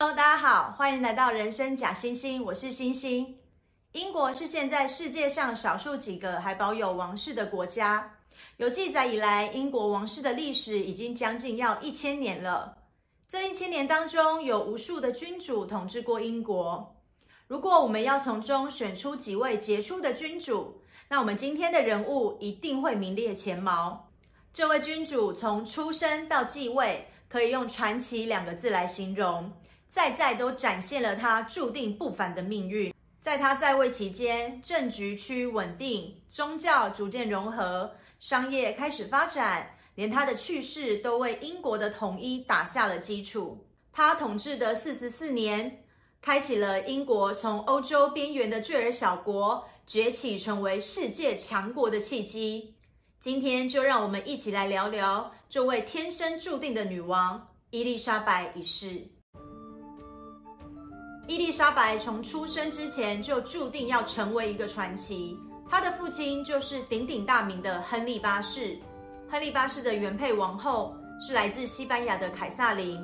Hello，大家好，欢迎来到人生假星星，我是星星。英国是现在世界上少数几个还保有王室的国家。有记载以来，英国王室的历史已经将近要一千年了。这一千年当中，有无数的君主统治过英国。如果我们要从中选出几位杰出的君主，那我们今天的人物一定会名列前茅。这位君主从出生到继位，可以用传奇两个字来形容。在在都展现了他注定不凡的命运。在他在位期间，政局趋于稳定，宗教逐渐融合，商业开始发展，连他的去世都为英国的统一打下了基础。他统治的四十四年，开启了英国从欧洲边缘的坠儿小国崛起成为世界强国的契机。今天就让我们一起来聊聊这位天生注定的女王——伊丽莎白一世。伊丽莎白从出生之前就注定要成为一个传奇。她的父亲就是鼎鼎大名的亨利八世。亨利八世的原配王后是来自西班牙的凯撒琳。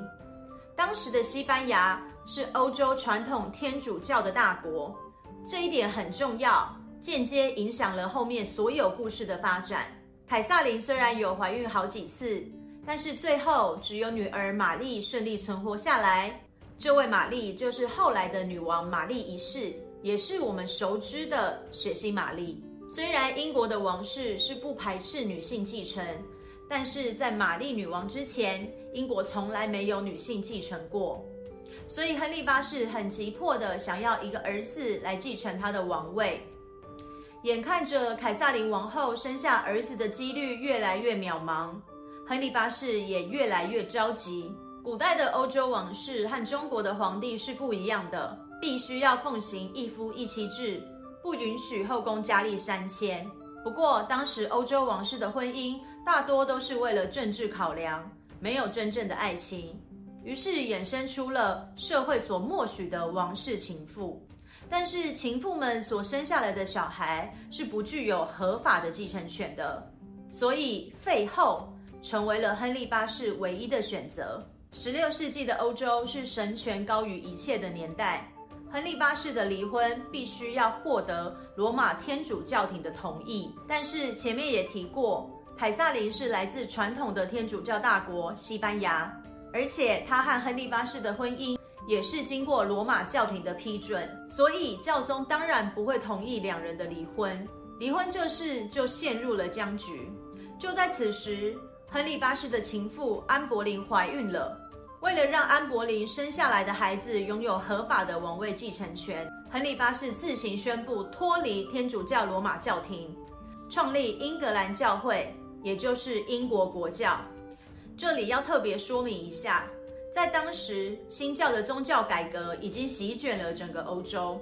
当时的西班牙是欧洲传统天主教的大国，这一点很重要，间接影响了后面所有故事的发展。凯撒琳虽然有怀孕好几次，但是最后只有女儿玛丽顺利存活下来。这位玛丽就是后来的女王玛丽一世，也是我们熟知的血腥玛丽。虽然英国的王室是不排斥女性继承，但是在玛丽女王之前，英国从来没有女性继承过。所以亨利八世很急迫的想要一个儿子来继承他的王位。眼看着凯撒琳王后生下儿子的几率越来越渺茫，亨利八世也越来越着急。古代的欧洲王室和中国的皇帝是不一样的，必须要奉行一夫一妻制，不允许后宫佳丽三千。不过，当时欧洲王室的婚姻大多都是为了政治考量，没有真正的爱情，于是衍生出了社会所默许的王室情妇。但是，情妇们所生下来的小孩是不具有合法的继承权的，所以废后成为了亨利八世唯一的选择。十六世纪的欧洲是神权高于一切的年代。亨利八世的离婚必须要获得罗马天主教廷的同意。但是前面也提过，凯撒琳是来自传统的天主教大国西班牙，而且他和亨利八世的婚姻也是经过罗马教廷的批准，所以教宗当然不会同意两人的离婚。离婚这事就陷入了僵局。就在此时，亨利八世的情妇安柏林怀孕了。为了让安柏林生下来的孩子拥有合法的王位继承权，亨利八世自行宣布脱离天主教罗马教廷，创立英格兰教会，也就是英国国教。这里要特别说明一下，在当时新教的宗教改革已经席卷了整个欧洲。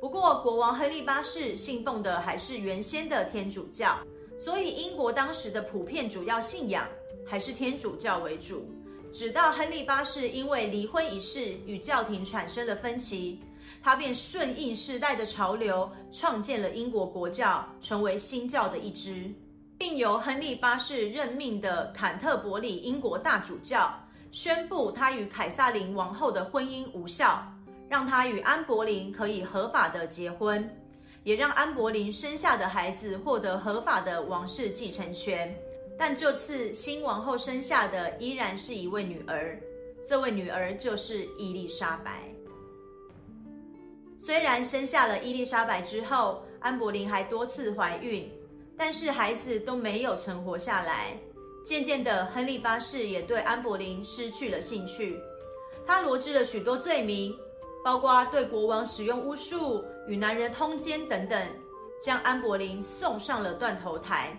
不过，国王亨利八世信奉的还是原先的天主教，所以英国当时的普遍主要信仰还是天主教为主。直到亨利八世因为离婚一事与教廷产生了分歧，他便顺应时代的潮流，创建了英国国教，成为新教的一支，并由亨利八世任命的坎特伯里英国大主教宣布他与凯撒琳王后的婚姻无效，让他与安柏林可以合法的结婚，也让安柏林生下的孩子获得合法的王室继承权。但这次新王后生下的依然是一位女儿，这位女儿就是伊丽莎白。虽然生下了伊丽莎白之后，安柏林还多次怀孕，但是孩子都没有存活下来。渐渐的，亨利八世也对安柏林失去了兴趣，他罗织了许多罪名，包括对国王使用巫术、与男人通奸等等，将安柏林送上了断头台。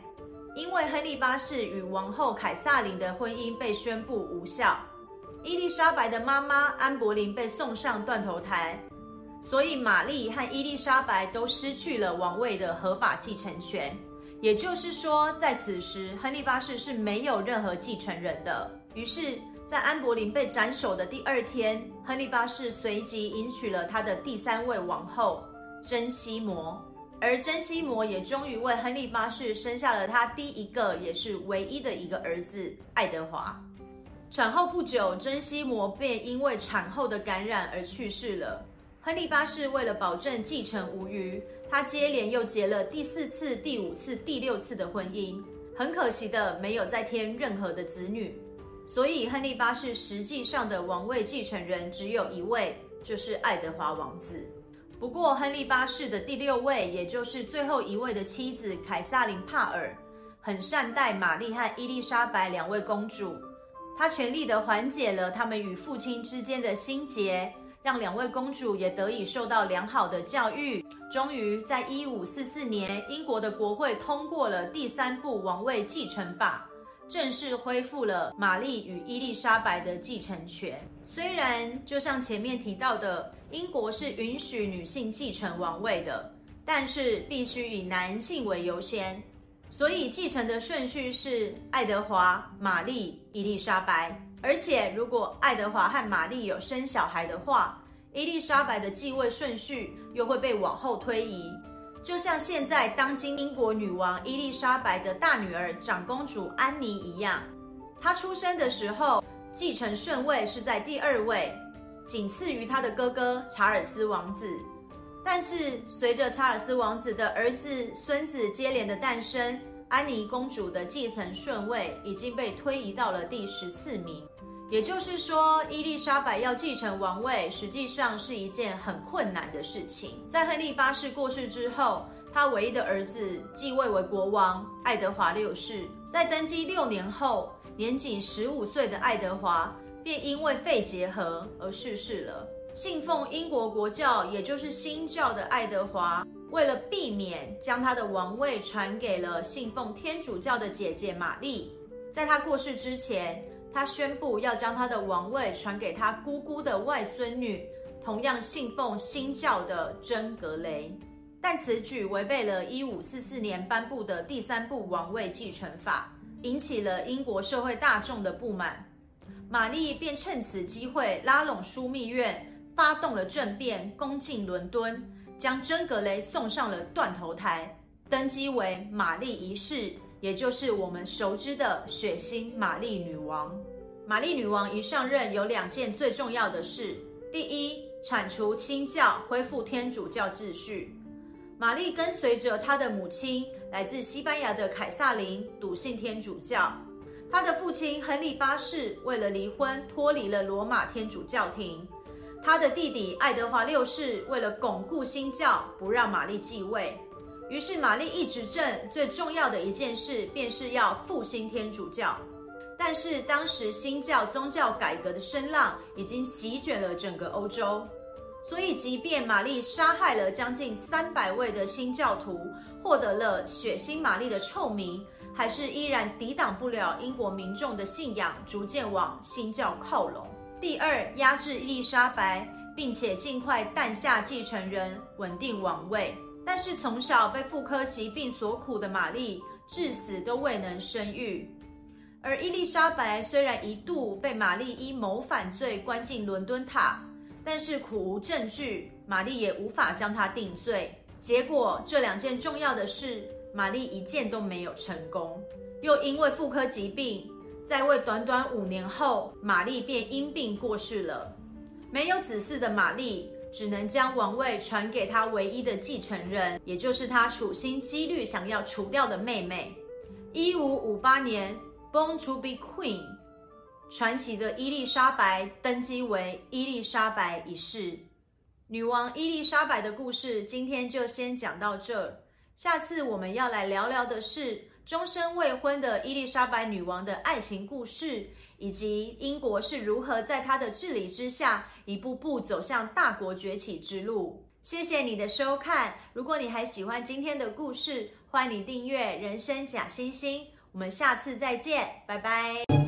因为亨利八世与王后凯萨琳的婚姻被宣布无效，伊丽莎白的妈妈安柏林被送上断头台，所以玛丽和伊丽莎白都失去了王位的合法继承权。也就是说，在此时，亨利八世是没有任何继承人的。于是，在安柏林被斩首的第二天，亨利八世随即迎娶了他的第三位王后珍西摩。而珍西摩也终于为亨利八世生下了他第一个也是唯一的一个儿子爱德华。产后不久，珍西摩便因为产后的感染而去世了。亨利八世为了保证继承无虞，他接连又结了第四次、第五次、第六次的婚姻，很可惜的没有再添任何的子女，所以亨利八世实际上的王位继承人只有一位，就是爱德华王子。不过，亨利八世的第六位，也就是最后一位的妻子凯撒琳·帕尔，很善待玛丽和伊丽莎白两位公主，她全力的缓解了他们与父亲之间的心结。让两位公主也得以受到良好的教育。终于，在一五四四年，英国的国会通过了第三部王位继承法，正式恢复了玛丽与伊丽莎白的继承权。虽然就像前面提到的，英国是允许女性继承王位的，但是必须以男性为优先，所以继承的顺序是爱德华、玛丽、伊丽莎白。而且，如果爱德华和玛丽有生小孩的话，伊丽莎白的继位顺序又会被往后推移。就像现在当今英国女王伊丽莎白的大女儿长公主安妮一样，她出生的时候继承顺位是在第二位，仅次于她的哥哥查尔斯王子。但是随着查尔斯王子的儿子、孙子接连的诞生，安妮公主的继承顺位已经被推移到了第十四名。也就是说，伊丽莎白要继承王位，实际上是一件很困难的事情。在亨利八世过世之后，他唯一的儿子继位为国王爱德华六世。在登基六年后，年仅十五岁的爱德华便因为肺结核而逝世了。信奉英国国教，也就是新教的爱德华，为了避免将他的王位传给了信奉天主教的姐姐玛丽，在他过世之前。他宣布要将他的王位传给他姑姑的外孙女，同样信奉新教的真格雷。但此举违背了一五四四年颁布的第三部王位继承法，引起了英国社会大众的不满。玛丽便趁此机会拉拢枢密院，发动了政变，攻进伦敦，将真格雷送上了断头台，登基为玛丽一世。也就是我们熟知的血腥玛丽女王。玛丽女王一上任，有两件最重要的事：第一，铲除新教，恢复天主教秩序。玛丽跟随着她的母亲，来自西班牙的凯撒琳，笃信天主教。她的父亲亨利八世为了离婚，脱离了罗马天主教廷。她的弟弟爱德华六世为了巩固新教，不让玛丽继位。于是，玛丽一执政最重要的一件事，便是要复兴天主教。但是，当时新教宗教改革的声浪已经席卷了整个欧洲，所以，即便玛丽杀害了将近三百位的新教徒，获得了“血腥玛丽”的臭名，还是依然抵挡不了英国民众的信仰逐渐往新教靠拢。第二，压制伊丽莎白，并且尽快诞下继承人，稳定王位。但是从小被妇科疾病所苦的玛丽，至死都未能生育。而伊丽莎白虽然一度被玛丽因谋反罪关进伦敦塔，但是苦无证据，玛丽也无法将她定罪。结果这两件重要的事，玛丽一件都没有成功。又因为妇科疾病，在位短短五年后，玛丽便因病过世了。没有子嗣的玛丽。只能将王位传给他唯一的继承人，也就是他处心积虑想要除掉的妹妹。一五五八年，Born to be Queen，传奇的伊丽莎白登基为伊丽莎白一世。女王伊丽莎白的故事今天就先讲到这儿，下次我们要来聊聊的是终身未婚的伊丽莎白女王的爱情故事。以及英国是如何在她的治理之下，一步步走向大国崛起之路。谢谢你的收看，如果你还喜欢今天的故事，欢迎你订阅《人生假惺惺》，我们下次再见，拜拜。